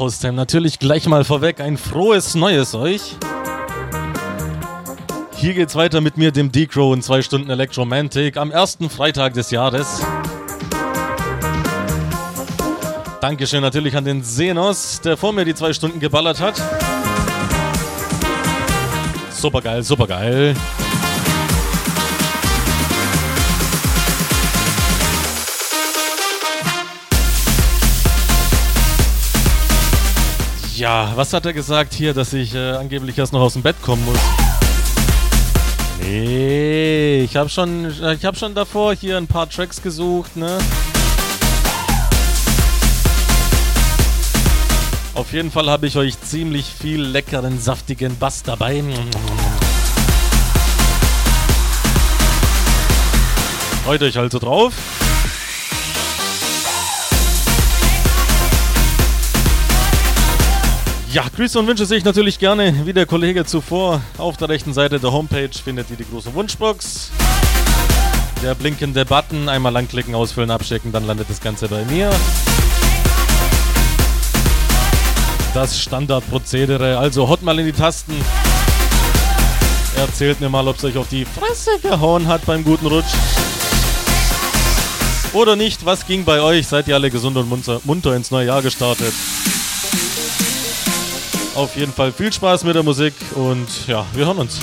Haustime, natürlich gleich mal vorweg ein frohes Neues euch. Hier geht's weiter mit mir, dem D-Crow in zwei Stunden Electromantic am ersten Freitag des Jahres. Dankeschön natürlich an den Senos, der vor mir die zwei Stunden geballert hat. Supergeil, supergeil. Ja, was hat er gesagt hier, dass ich äh, angeblich erst noch aus dem Bett kommen muss? Nee, ich habe schon, hab schon davor hier ein paar Tracks gesucht, ne? Auf jeden Fall habe ich euch ziemlich viel leckeren, saftigen Bass dabei. Freut euch also drauf. Ja, Grüße und Wünsche sehe ich natürlich gerne, wie der Kollege zuvor. Auf der rechten Seite der Homepage findet ihr die große Wunschbox. Der blinkende Button, einmal anklicken, ausfüllen, abschicken, dann landet das Ganze bei mir. Das Standardprozedere, also haut mal in die Tasten. Erzählt mir mal, ob es euch auf die Fresse gehauen hat beim guten Rutsch. Oder nicht, was ging bei euch? Seid ihr alle gesund und munter, munter ins neue Jahr gestartet? Auf jeden Fall viel Spaß mit der Musik und ja, wir hören uns.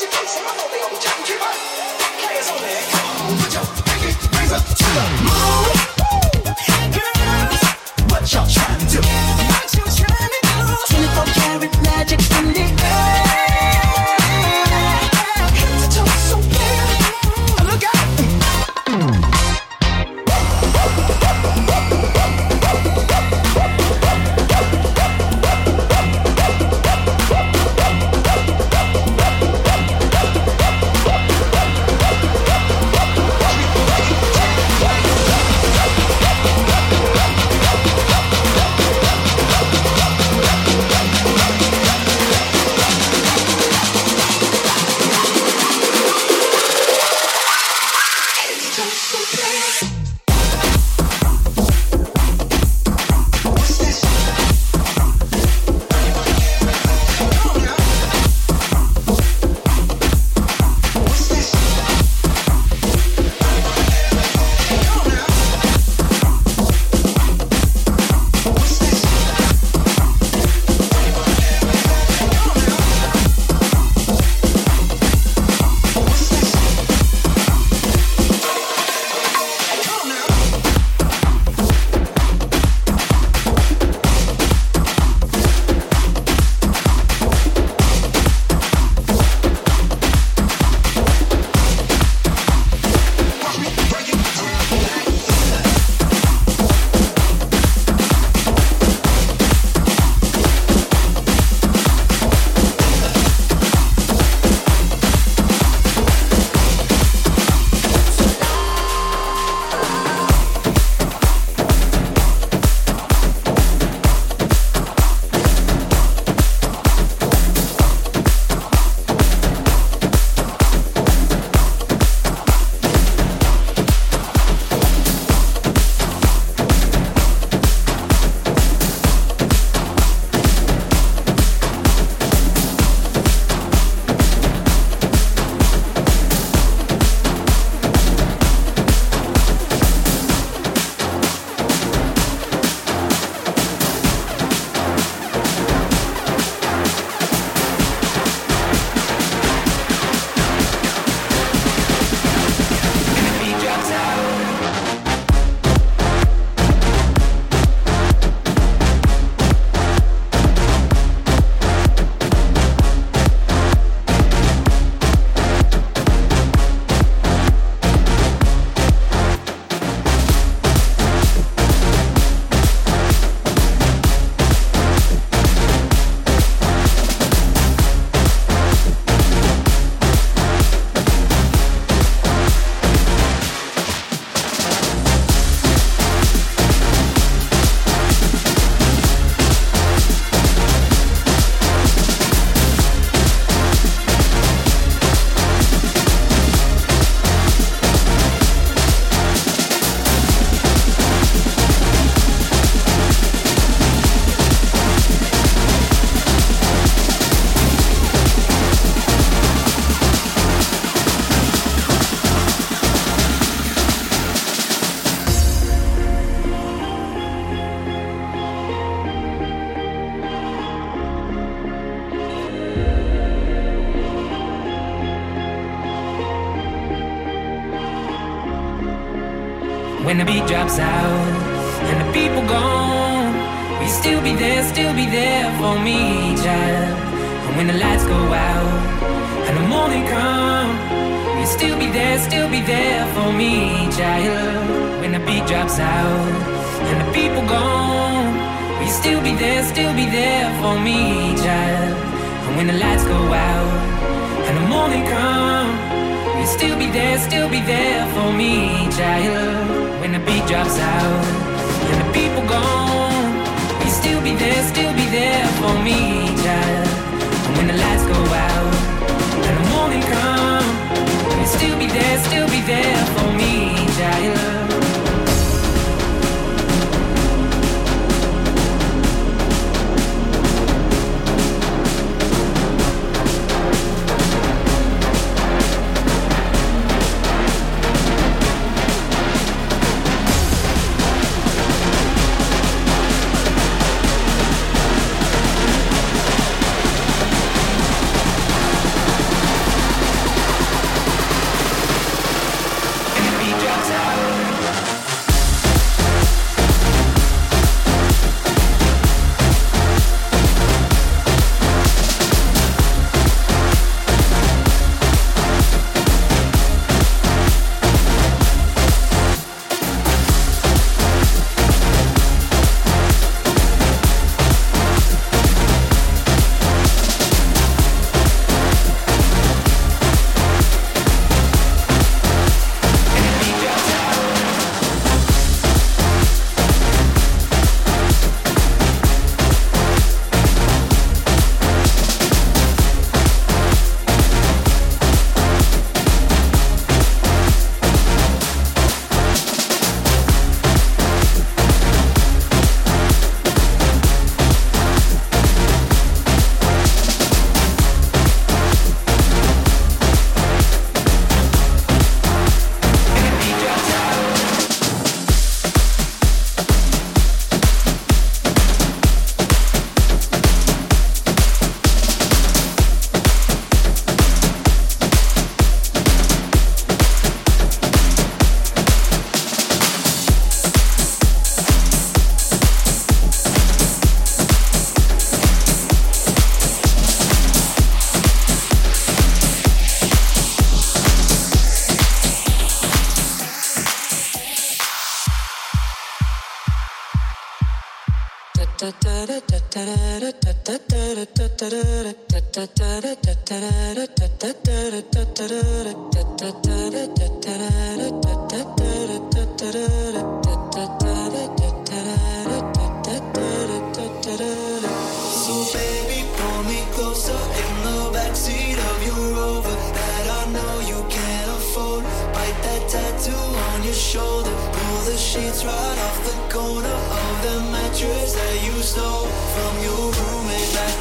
Put your pinky rings up to the moon. when the beat drops out and the people gone, we you still be there, still be there for me, child? And when the lights go out and the morning come, we you still be there, still be there for me, child? When the beat drops out and the people gone, you still be there, still be there for me, child? And when the lights go out and the morning come. you still be there, still be there for me, child when the beat drops out and the people gone. You still be there, still be there for me, child. And when the lights go out and the morning come, you still be there, still be there for me, child.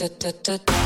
da da da da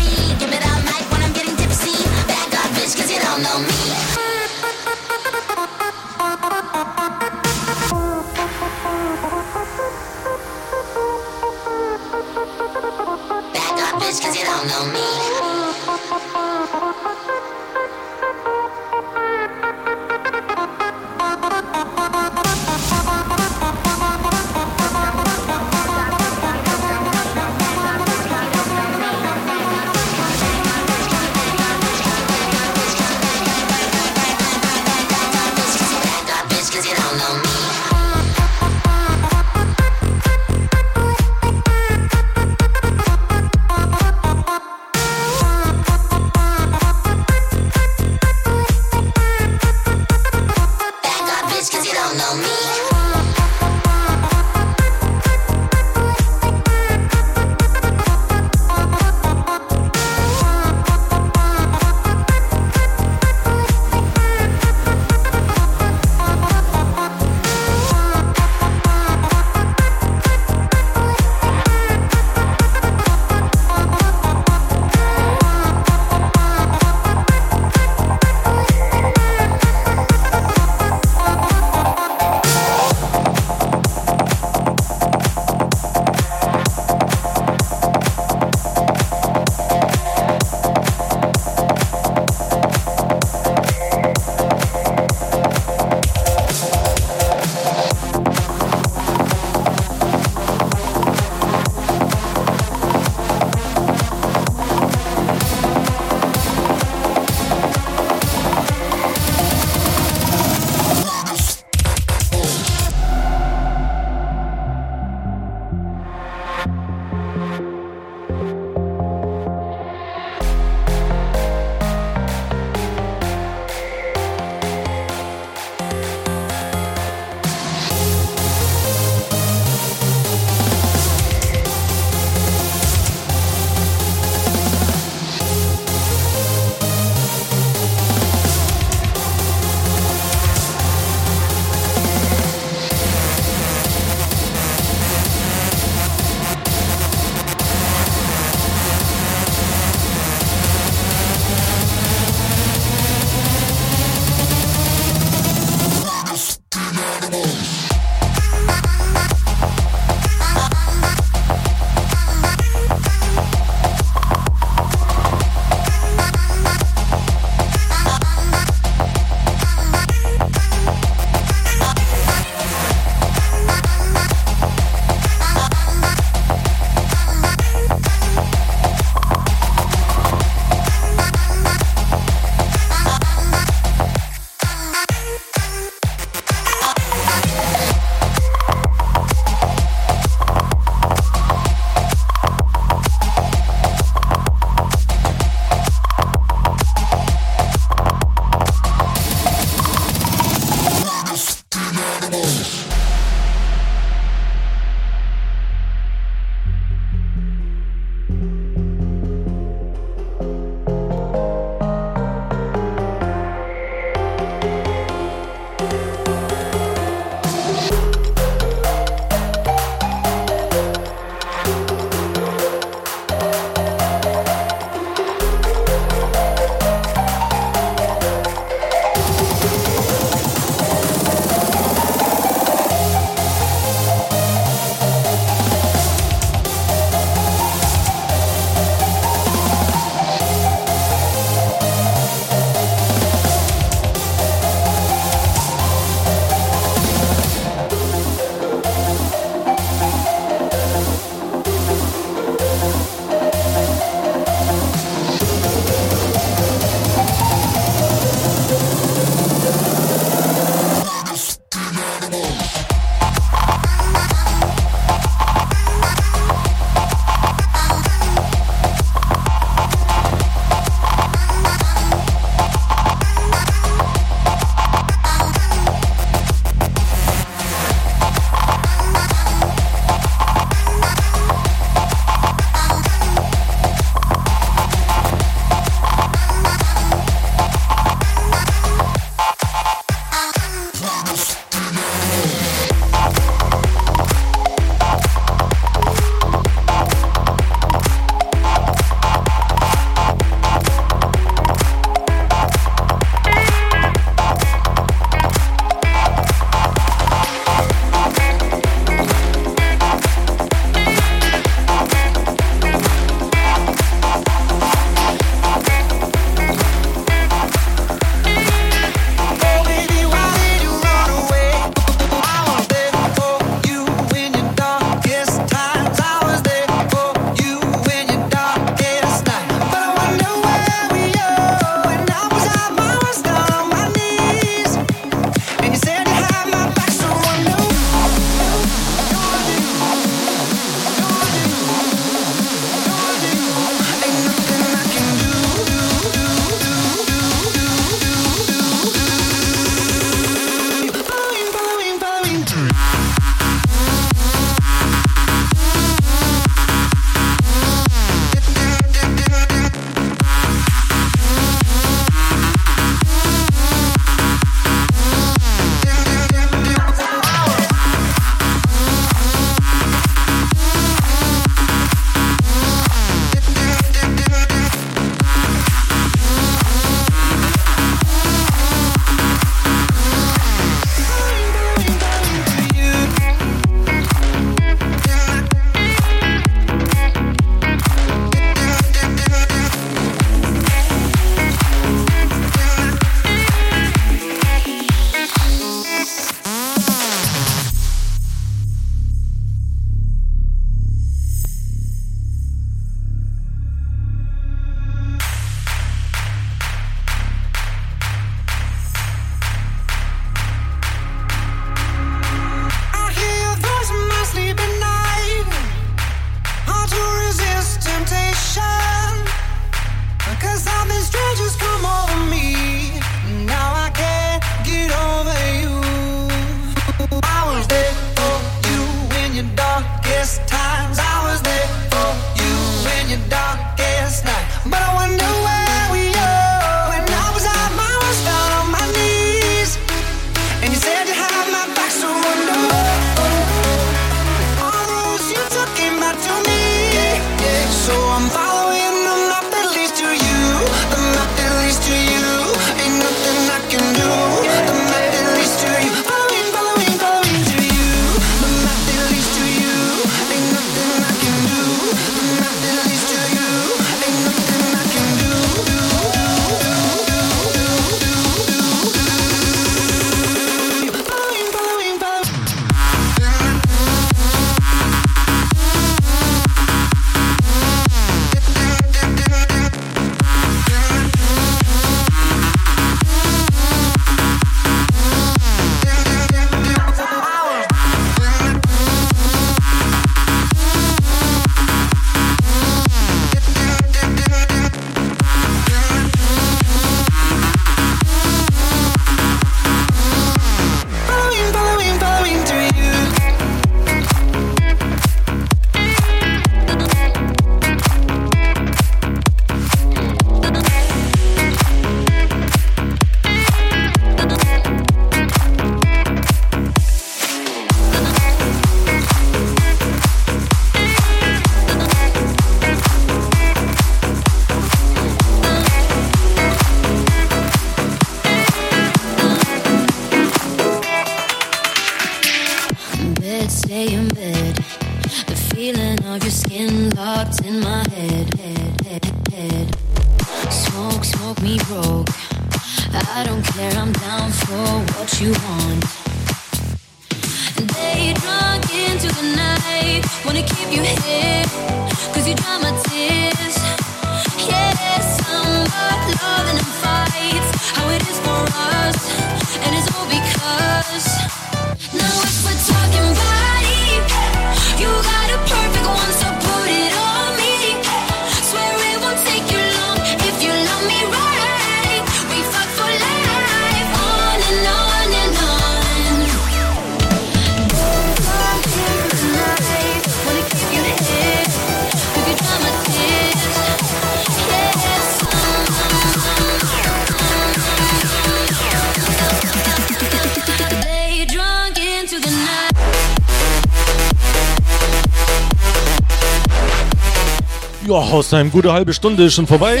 Ja, Haustime, gute halbe Stunde ist schon vorbei.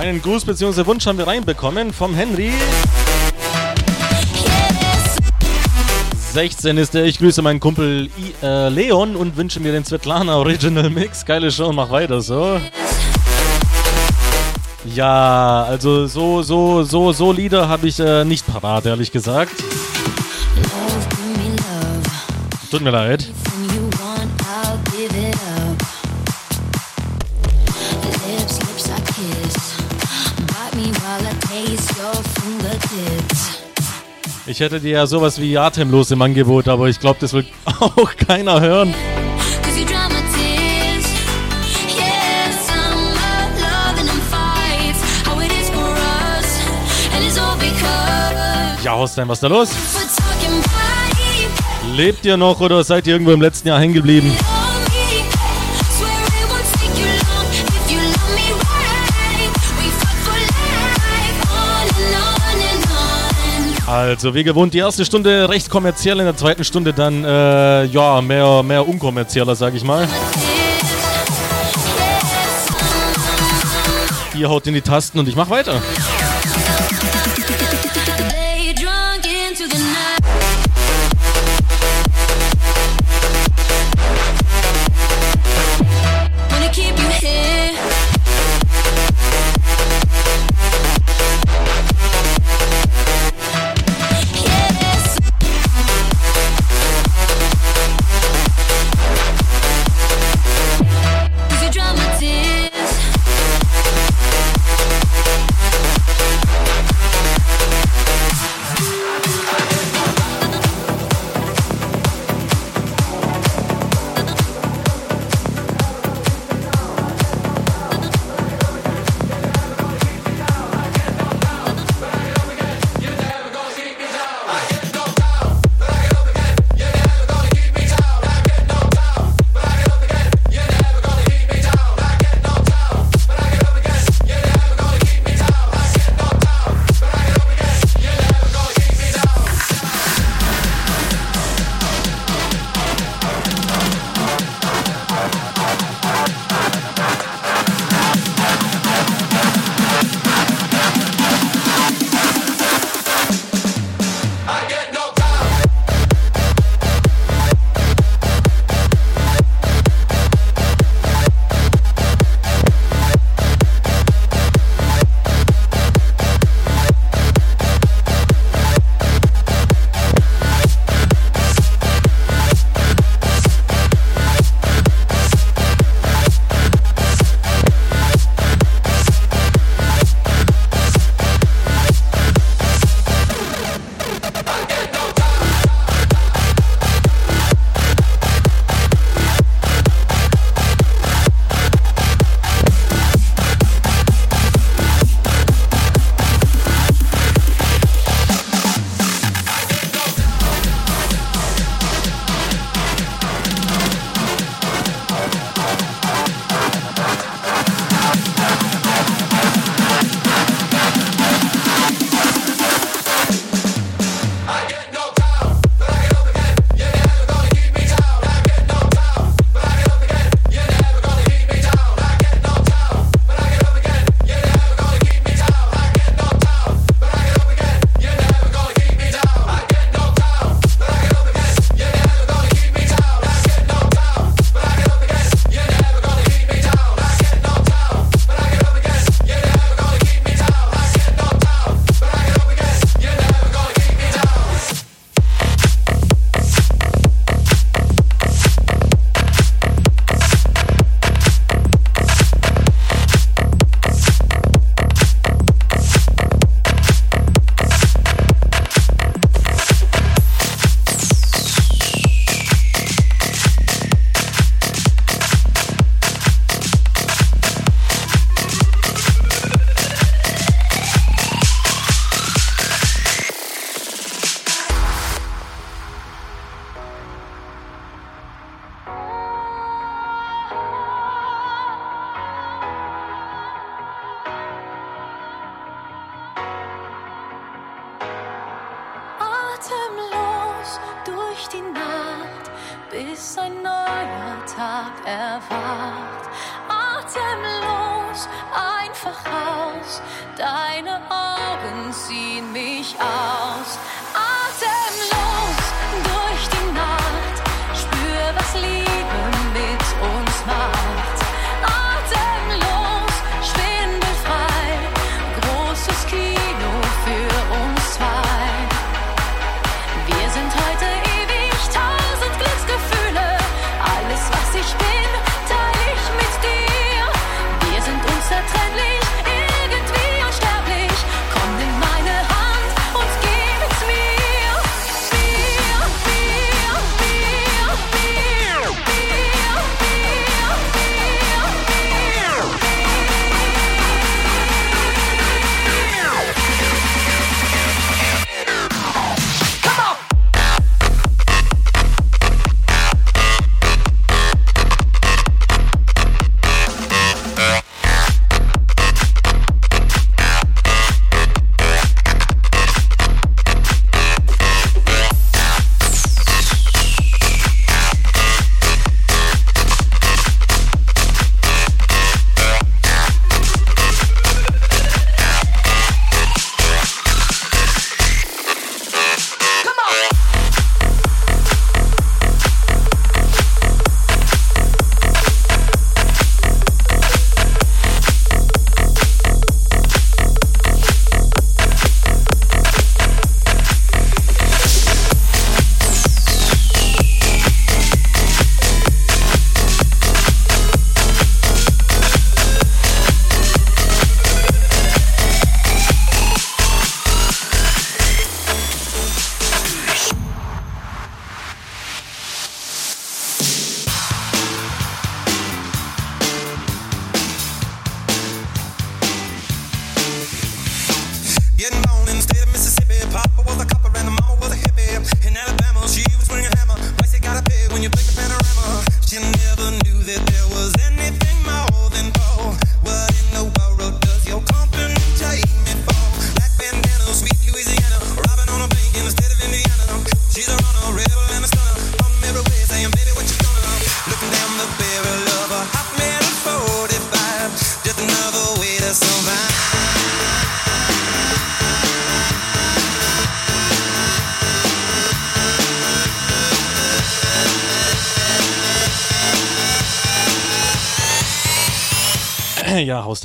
Einen Gruß bzw. Wunsch haben wir reinbekommen vom Henry. 16 ist der. Ich grüße meinen Kumpel I, äh, Leon und wünsche mir den Svetlana Original Mix. Geile Show, mach weiter so. Ja, also so, so, so, so Lieder habe ich äh, nicht parat, ehrlich gesagt. Tut mir leid. Ich hätte dir ja sowas wie Atemlos im Angebot, aber ich glaube, das will auch keiner hören. Ja, Horstein, was ist da los? Lebt ihr noch oder seid ihr irgendwo im letzten Jahr hängen geblieben? Also, wie gewohnt, die erste Stunde recht kommerziell, in der zweiten Stunde dann, äh, ja, mehr, mehr unkommerzieller, sag ich mal. Ihr haut in die Tasten und ich mach weiter.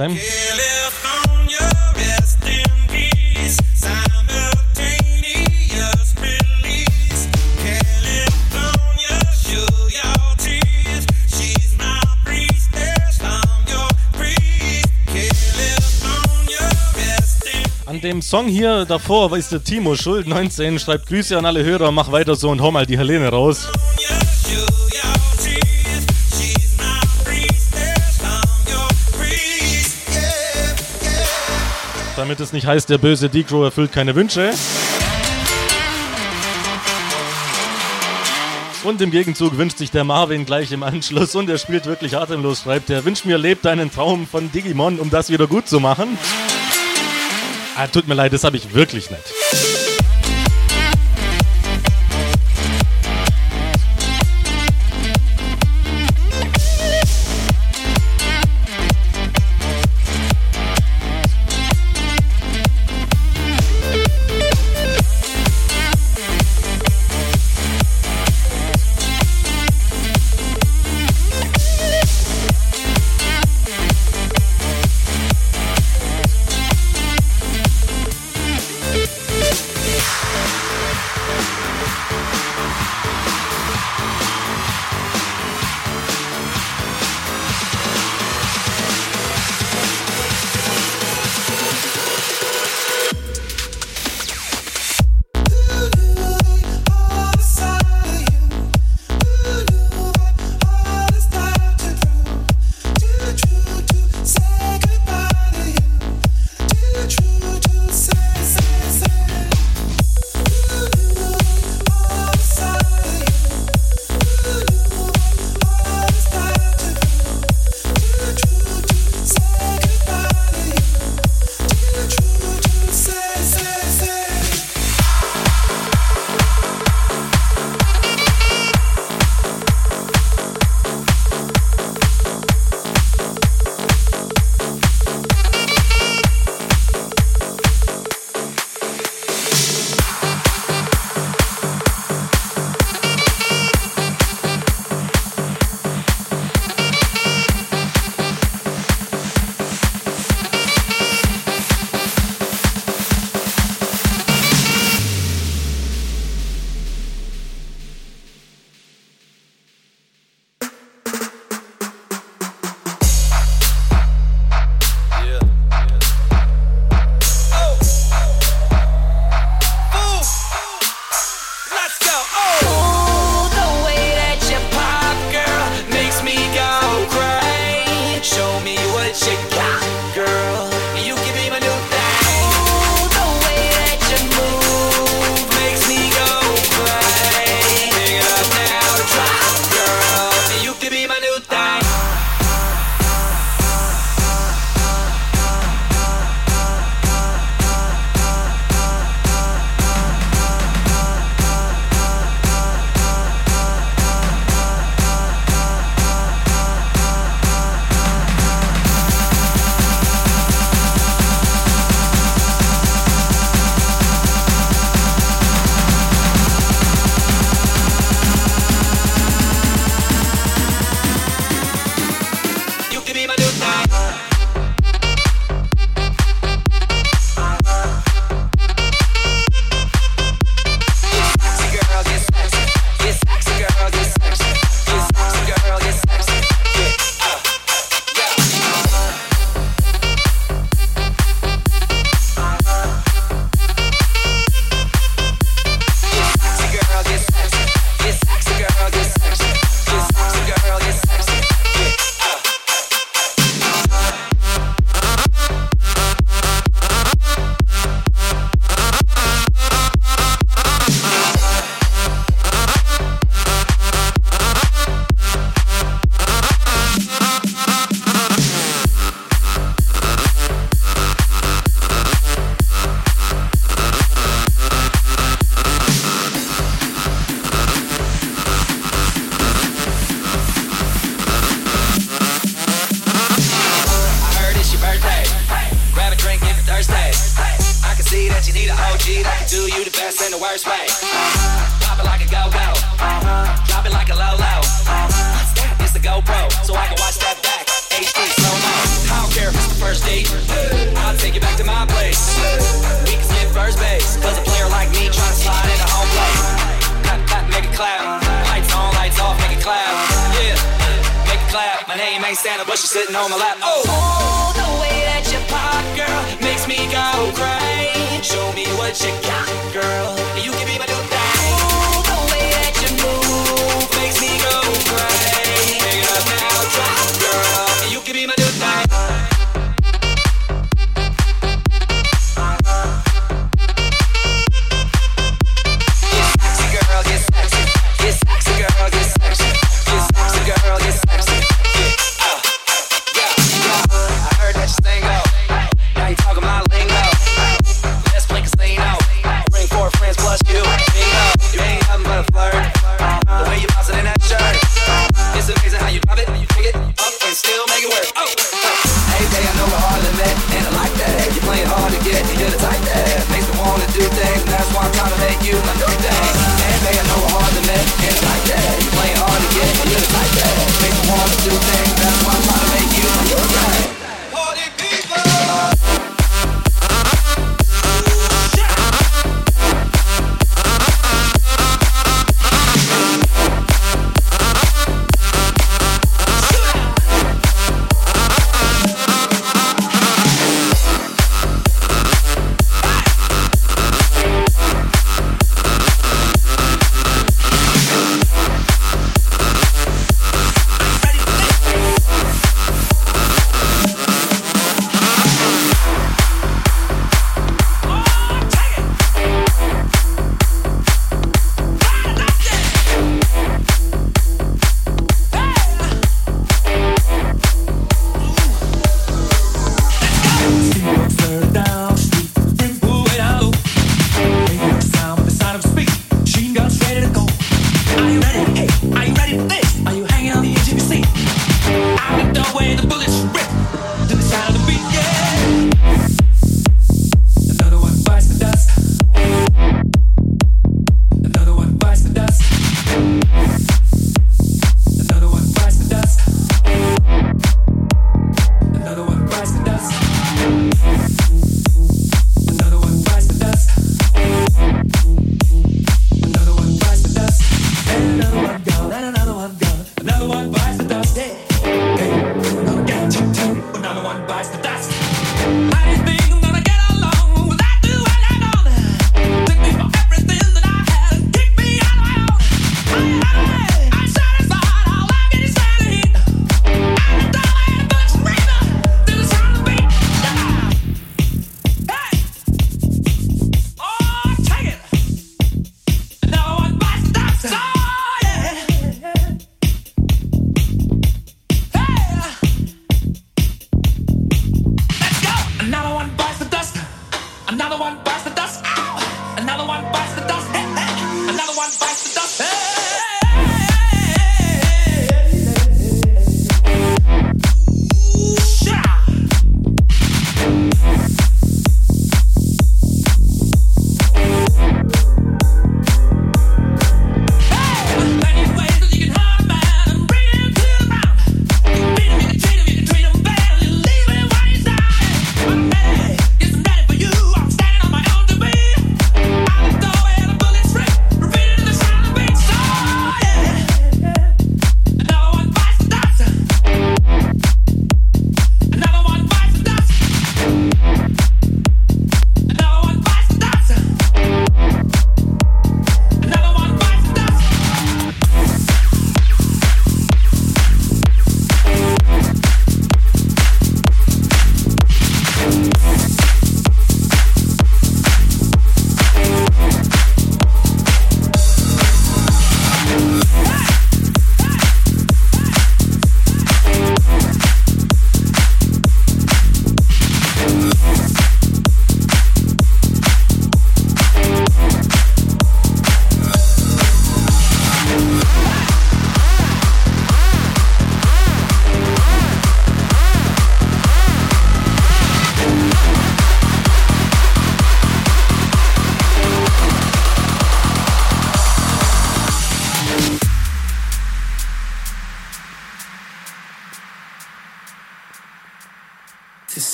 Julia An dem Song hier davor ist der Timo schuld. 19 schreibt Grüße an alle Hörer, mach weiter so und hau mal die Helene raus. damit es nicht heißt, der böse Decro erfüllt keine Wünsche. Und im Gegenzug wünscht sich der Marvin gleich im Anschluss und er spielt wirklich atemlos, schreibt er. Wünscht mir, lebt deinen Traum von Digimon, um das wieder gut zu machen. Ah, tut mir leid, das habe ich wirklich nicht.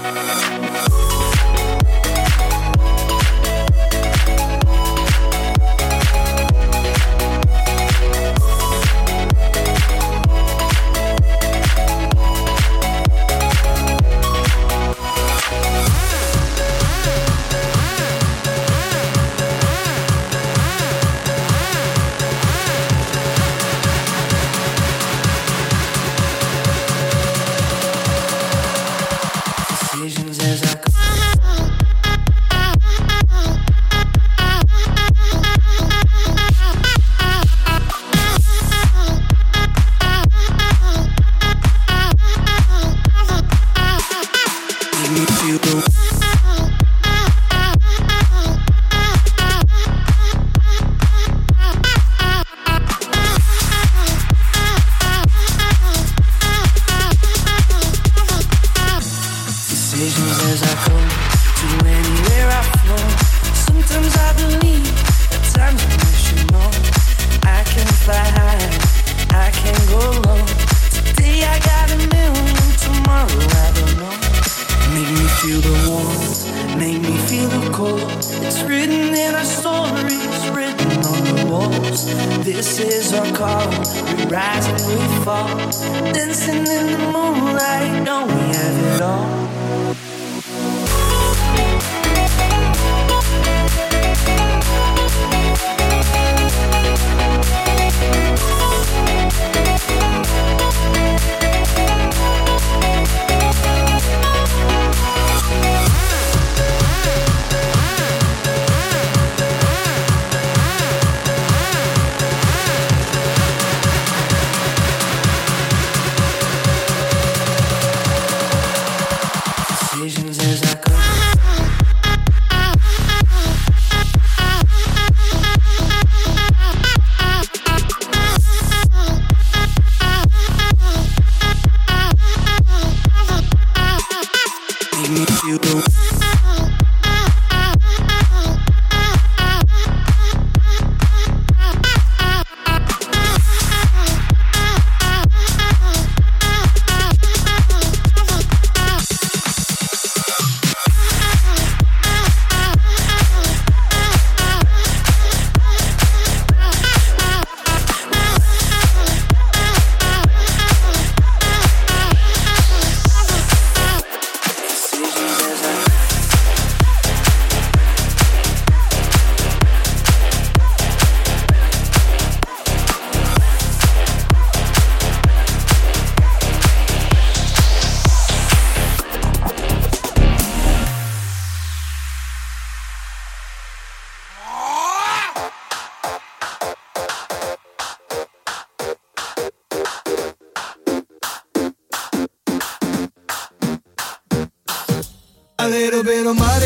Thank you.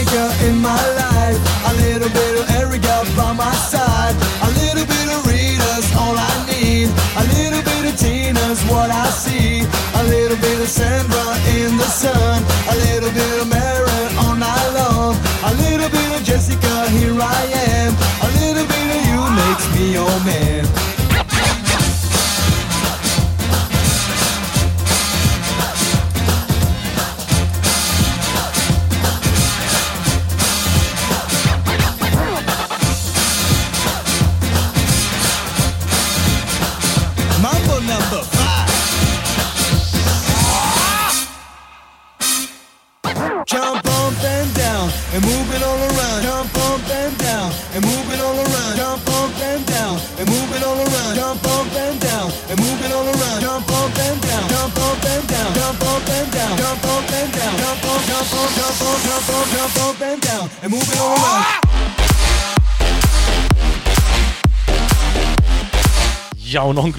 figure in my life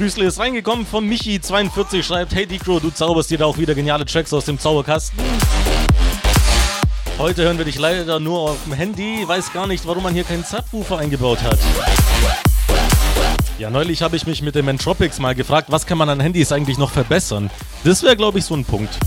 Küsle ist reingekommen von Michi42 schreibt, hey Dicro, du zauberst dir da auch wieder geniale Tracks aus dem Zauberkasten. Heute hören wir dich leider nur auf dem Handy, weiß gar nicht, warum man hier keinen Subwoofer eingebaut hat. Ja, neulich habe ich mich mit dem Entropics mal gefragt, was kann man an Handys eigentlich noch verbessern? Das wäre, glaube ich, so ein Punkt.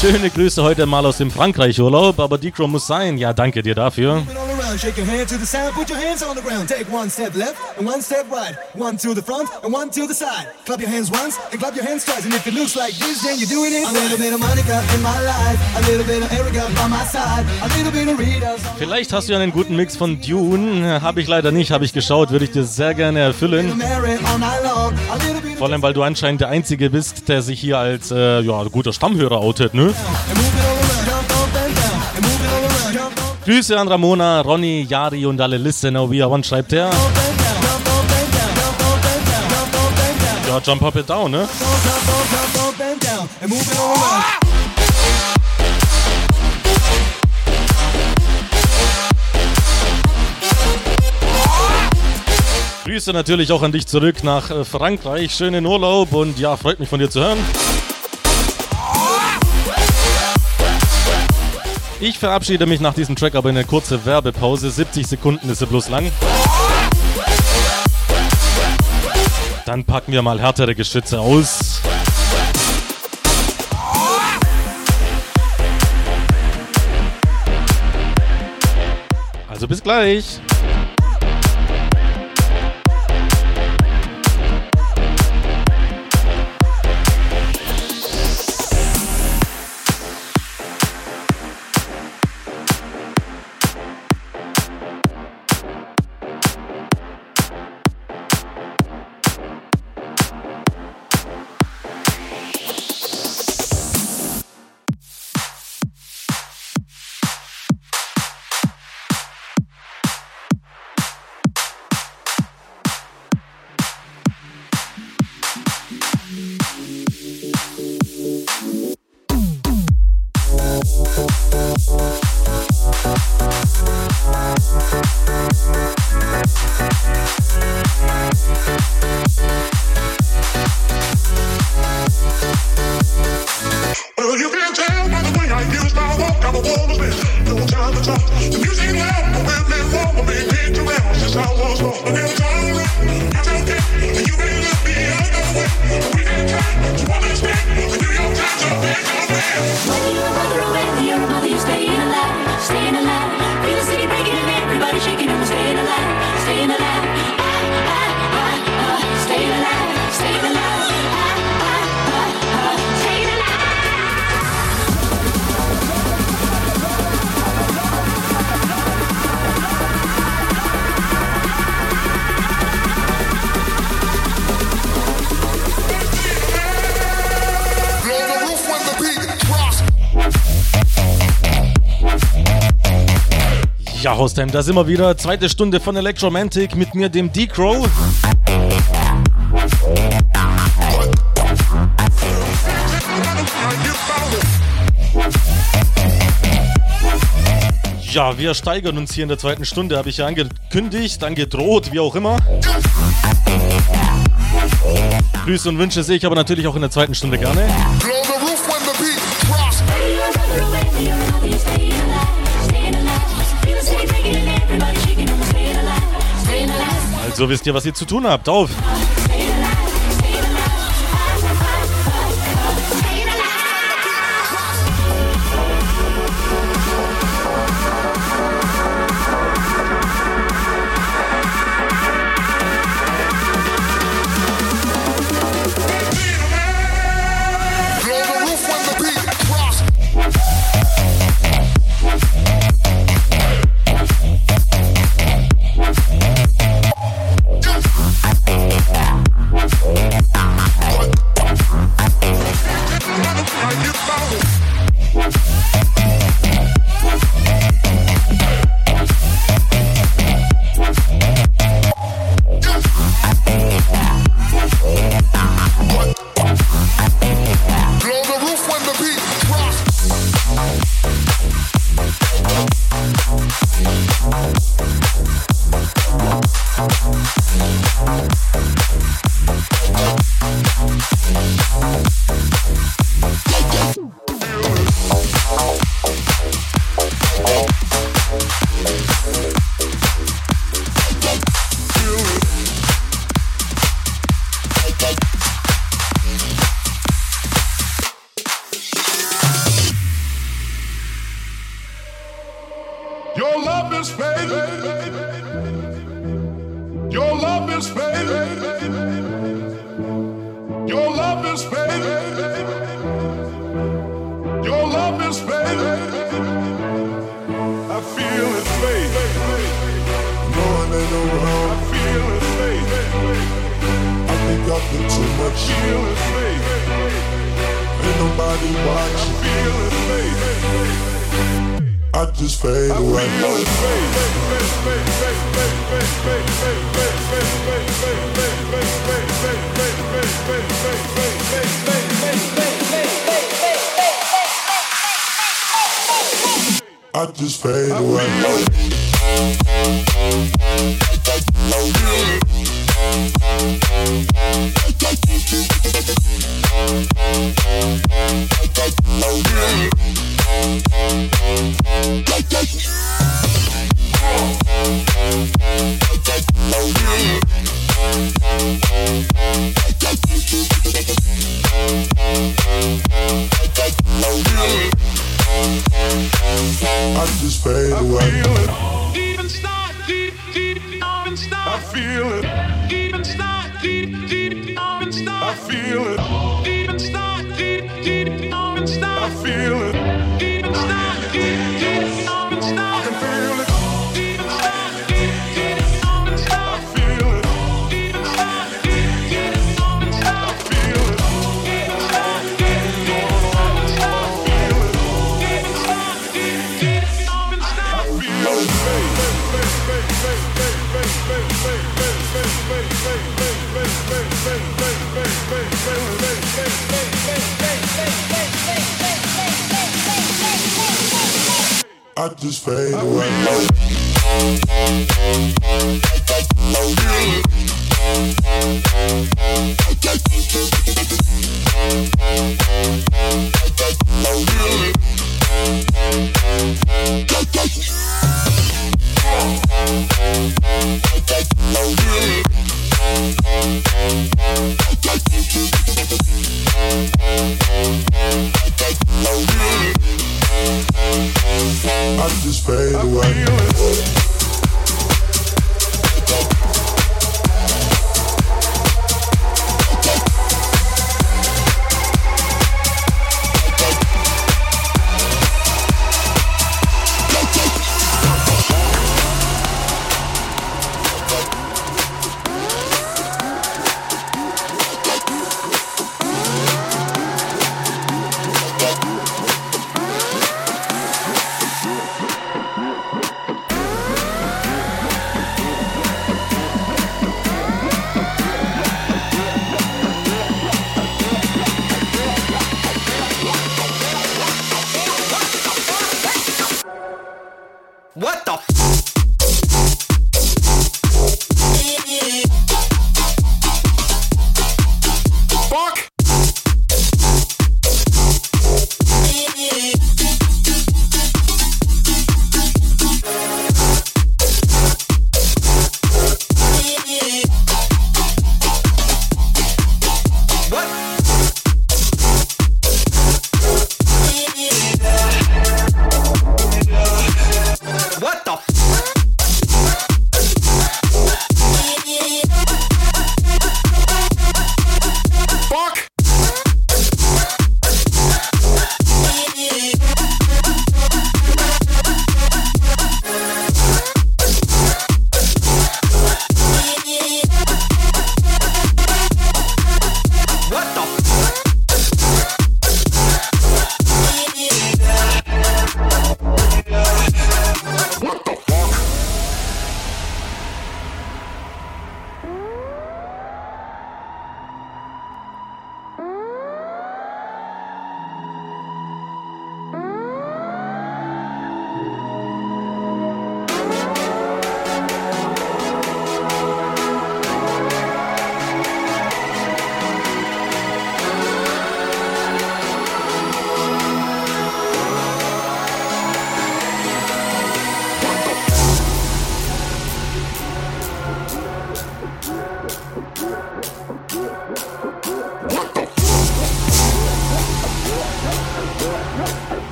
Schöne Grüße heute mal aus dem Frankreich-Urlaub, aber Dicro muss sein. Ja, danke dir dafür. Around, shake your hand to the sound, put your hands on the ground. Take one step left and one step right. One to the front and one to the side. Clap your hands once and clap your hands twice. And if it looks like this, then you're doing it. A little bit of Monica in my life, a little bit of Erica by my side, a little bit of Rita. Vielleicht hast du ja einen guten Mix von Dune. Habe ich leider nicht, habe ich geschaut, würde ich dir sehr gerne erfüllen. Vor allem, weil du anscheinend der Einzige bist, der sich hier als äh, ja, guter Stammhörer outet, ne? Grüße an Ramona, Ronny, Yari und alle Listener, wie one schreibt er. Ja, jump up and down, ne? Grüße natürlich auch an dich zurück nach äh, Frankreich. Schönen Urlaub und ja, freut mich von dir zu hören. Ich verabschiede mich nach diesem Track aber in eine kurze Werbepause. 70 Sekunden ist sie bloß lang. Dann packen wir mal härtere Geschütze aus. Also bis gleich. Ja, da sind wir wieder. Zweite Stunde von Electromantic mit mir, dem D-Crow. Ja, wir steigern uns hier in der zweiten Stunde, habe ich ja angekündigt, angedroht, wie auch immer. Grüße und Wünsche sehe ich aber natürlich auch in der zweiten Stunde gerne. Also wisst ihr, was ihr zu tun habt. Auf! feel his faith. Knowing ain't no wrong. I feel his faith. I think I feel too much. I feel his faith. Ain't nobody watching. I feel his faith. I just fade away. I feel his faith. I just fade away.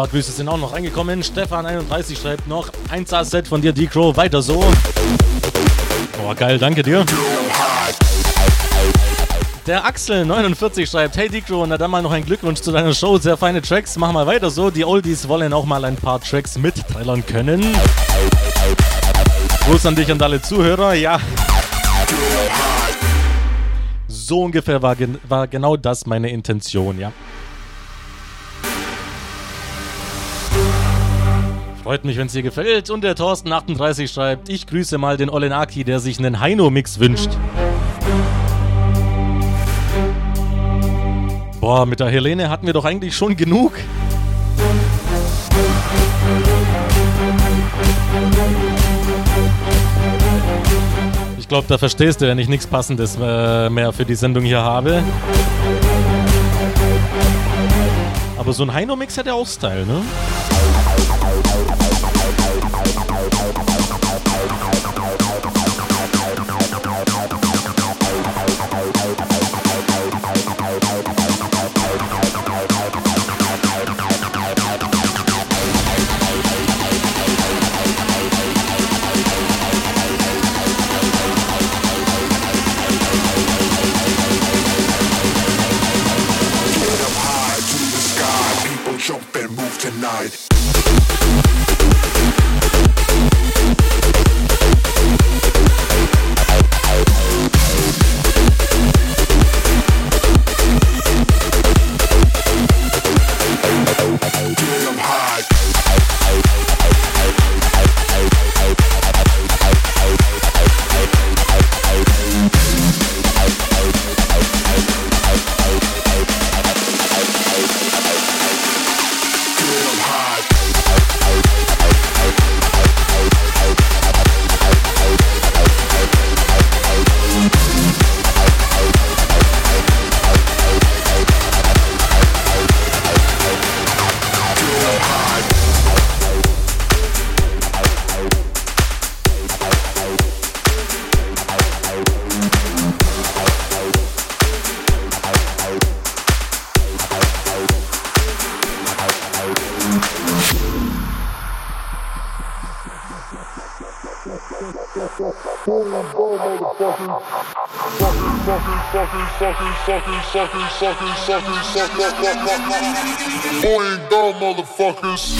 Paar Grüße sind auch noch reingekommen. Stefan31 schreibt noch: 1A-Set von dir, D-Crow, weiter so. Boah, geil, danke dir. Der Axel49 schreibt: Hey D-Crow, na dann mal noch ein Glückwunsch zu deiner Show. Sehr feine Tracks, mach mal weiter so. Die Oldies wollen auch mal ein paar Tracks mitträllern können. Gruß an dich und alle Zuhörer. Ja. So ungefähr war, gen war genau das meine Intention, ja. Freut mich, wenn es dir gefällt. Und der Thorsten38 schreibt, ich grüße mal den Olenaki, der sich einen Heino-Mix wünscht. Boah, mit der Helene hatten wir doch eigentlich schon genug. Ich glaube, da verstehst du, wenn ich nichts Passendes äh, mehr für die Sendung hier habe. Aber so ein Heino-Mix hat ja auch Style, ne? Motherfuckers.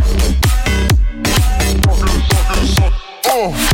Oh.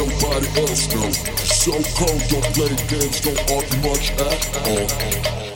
nobody else knows. So cold, don't play games, don't argue much at all.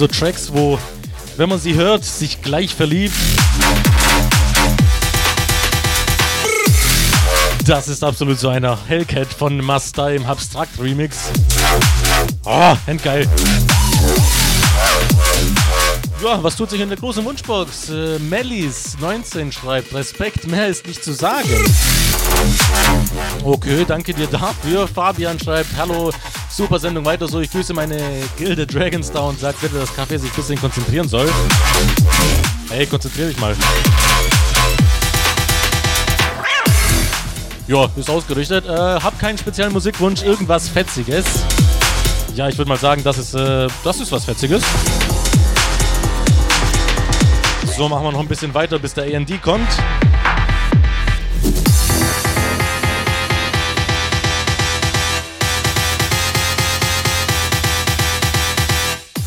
So Tracks, wo, wenn man sie hört, sich gleich verliebt. Das ist absolut so einer Hellcat von Masta im Abstract Remix. Oh, endgeil. Ja, was tut sich in der großen Wunschbox? Äh, Mellis 19 schreibt, Respekt, mehr ist nicht zu sagen. Okay, danke dir dafür. Fabian schreibt, hallo, super Sendung, weiter so. Ich grüße meine Gilde Dragonstar und sagt bitte, dass Kaffee sich ein bisschen konzentrieren soll. Hey, konzentrier dich mal. Ja, ist ausgerichtet. Äh, hab keinen speziellen Musikwunsch, irgendwas Fetziges. Ja, ich würde mal sagen, das ist, äh, das ist was Fetziges. So, machen wir noch ein bisschen weiter, bis der AND kommt.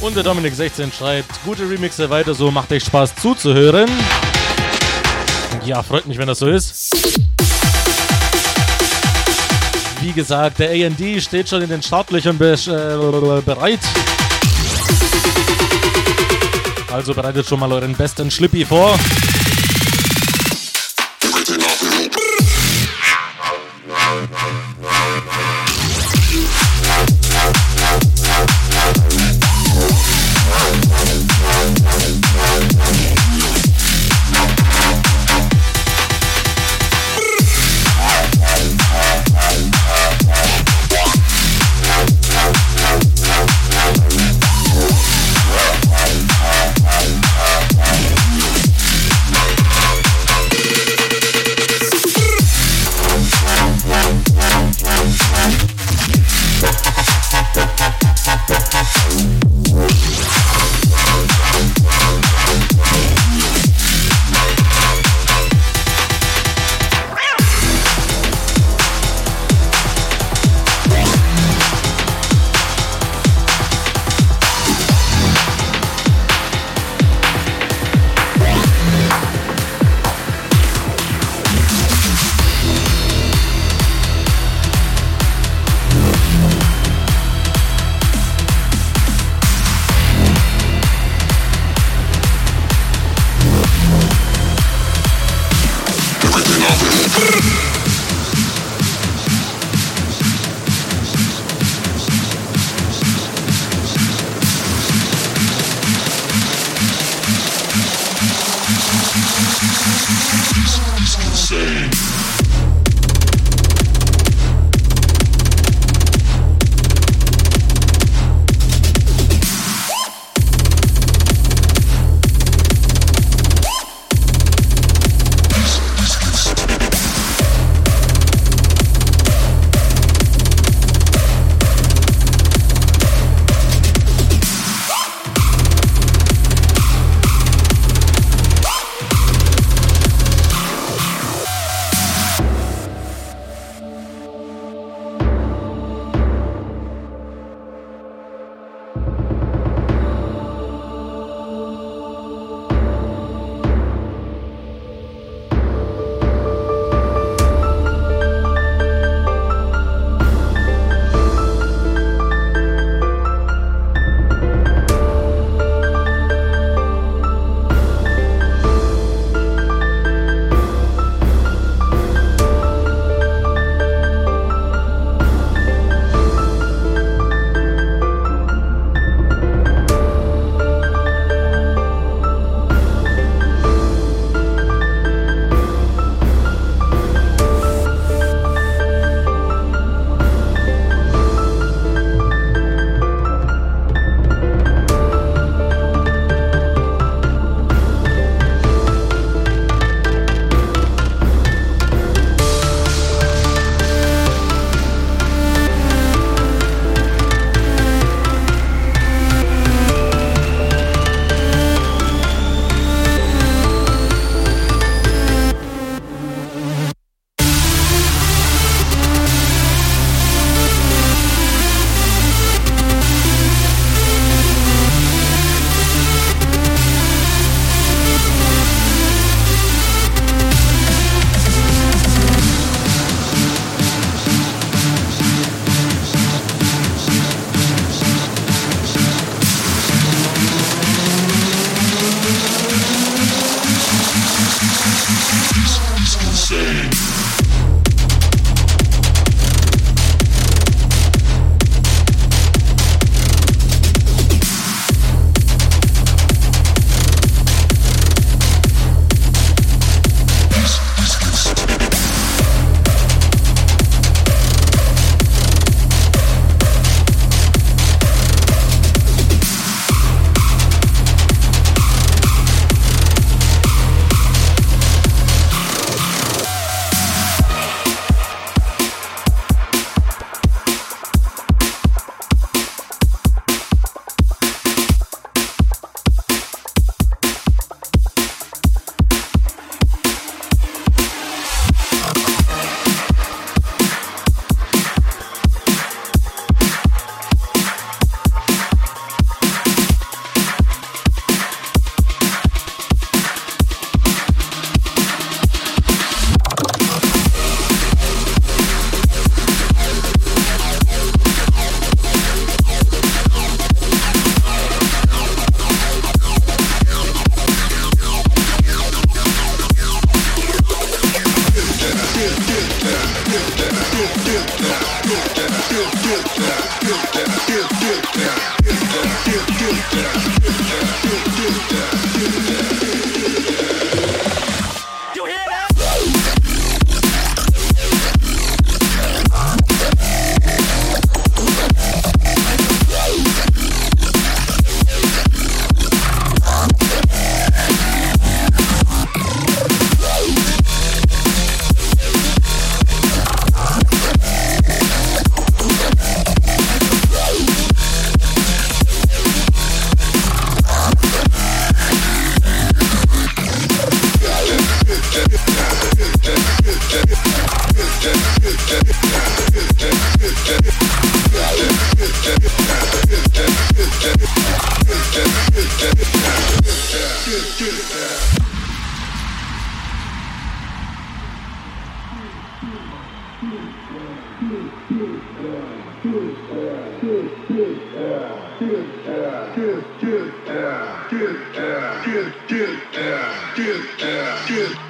Und der Dominik16 schreibt, gute Remixe weiter so, macht echt Spaß zuzuhören. Ja, freut mich, wenn das so ist. Wie gesagt, der AND steht schon in den Startlöchern be äh, bereit. Also bereitet schon mal euren besten Schlippi vor.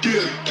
get it.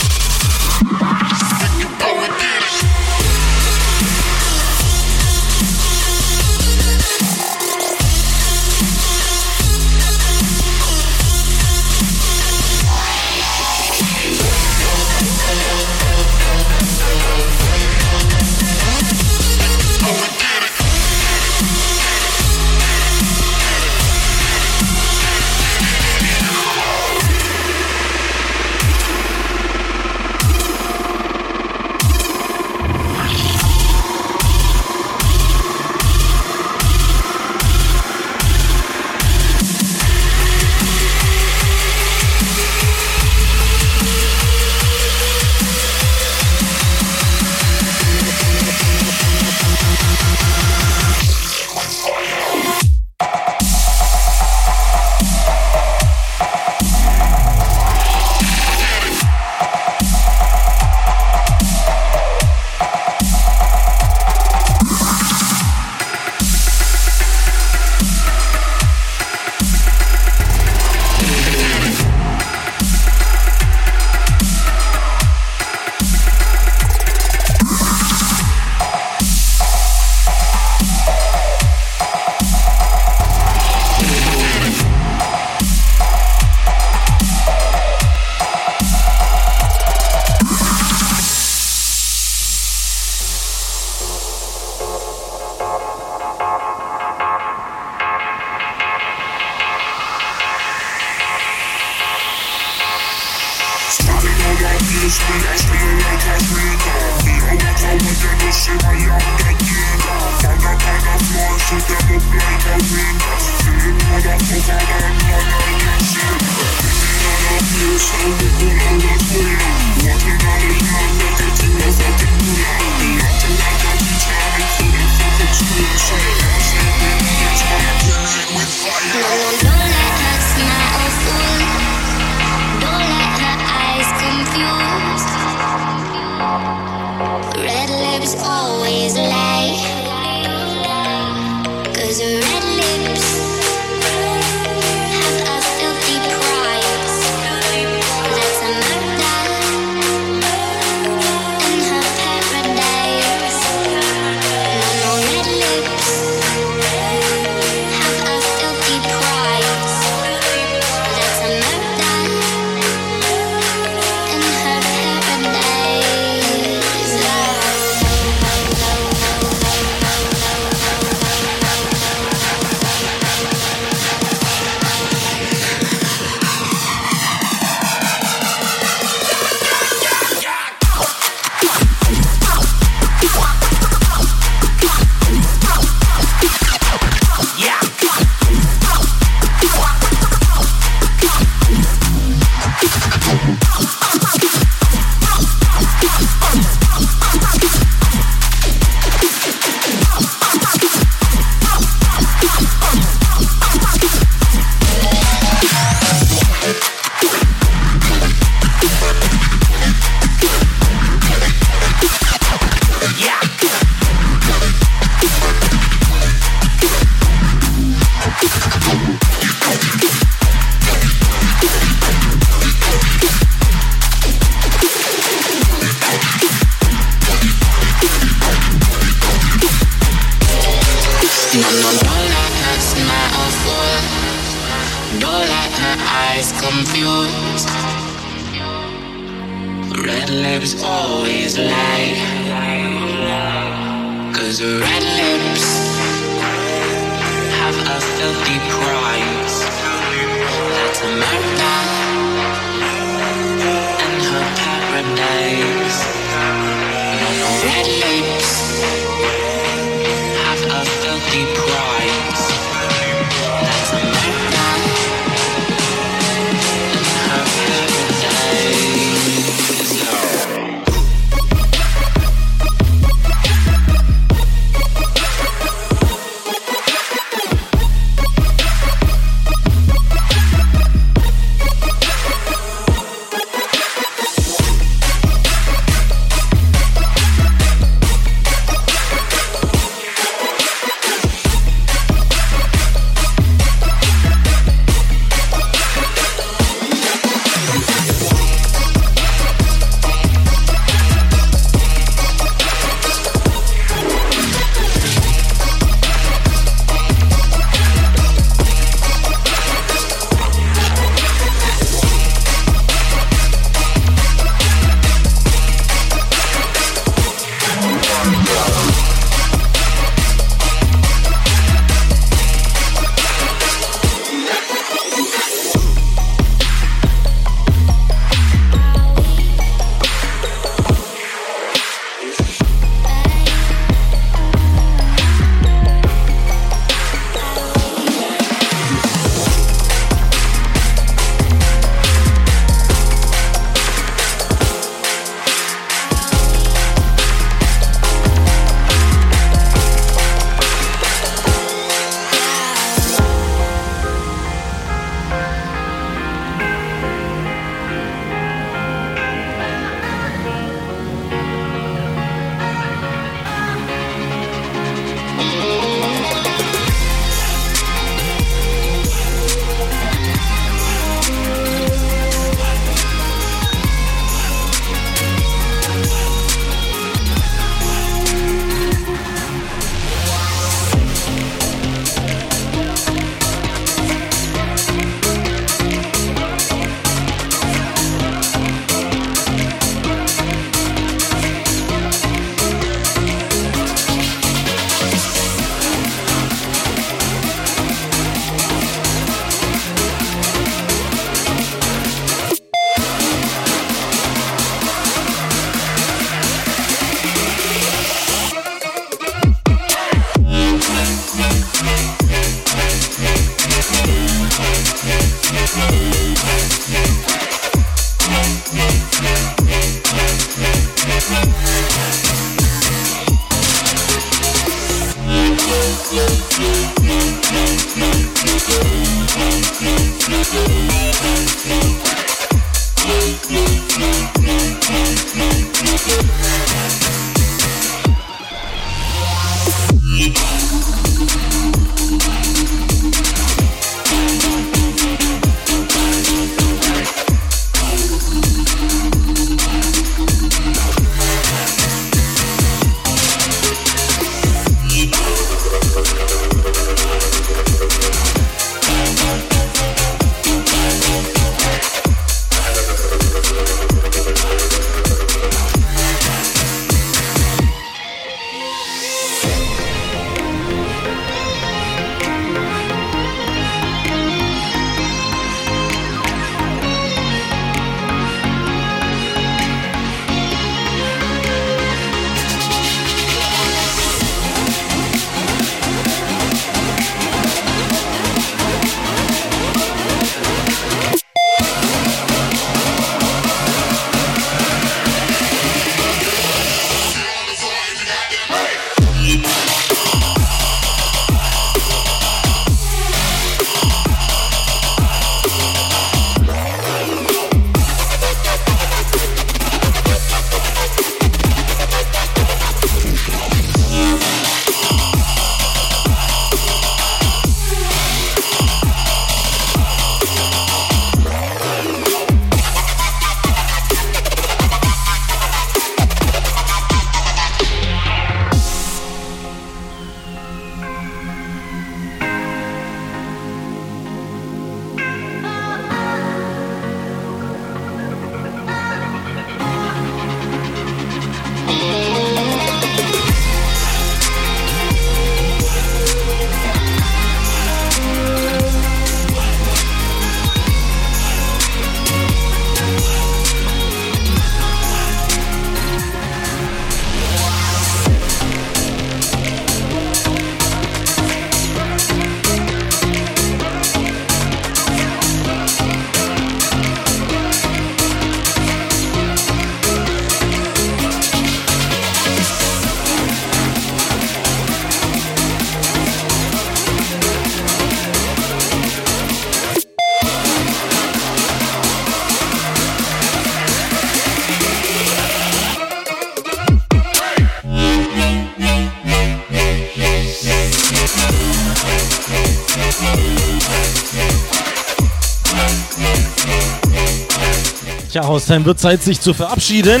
Hausheim wird Zeit, sich zu verabschieden.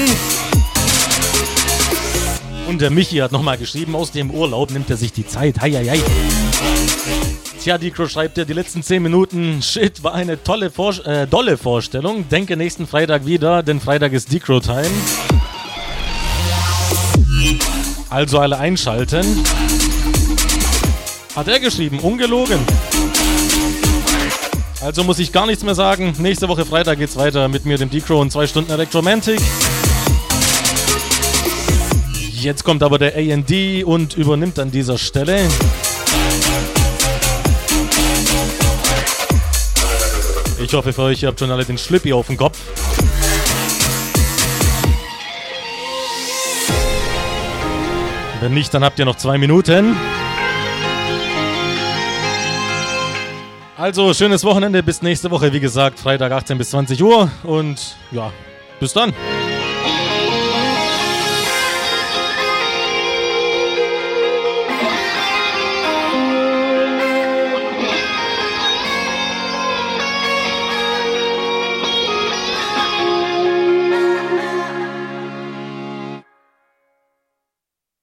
Und der Michi hat nochmal geschrieben, aus dem Urlaub nimmt er sich die Zeit. Hei, hei, hei. Tja, Dicro schreibt ja die letzten 10 Minuten. Shit, war eine tolle, Vor äh, dolle Vorstellung. Denke nächsten Freitag wieder, denn Freitag ist Decro-Time. Also alle einschalten. Hat er geschrieben, ungelogen. Also muss ich gar nichts mehr sagen. Nächste Woche Freitag geht's weiter mit mir, dem Decro und zwei Stunden Electromantic. Jetzt kommt aber der AND und übernimmt an dieser Stelle. Ich hoffe für euch, ihr habt schon alle den Schlippi auf dem Kopf. Wenn nicht, dann habt ihr noch zwei Minuten. Also, schönes Wochenende. Bis nächste Woche. Wie gesagt, Freitag 18 bis 20 Uhr. Und ja, bis dann.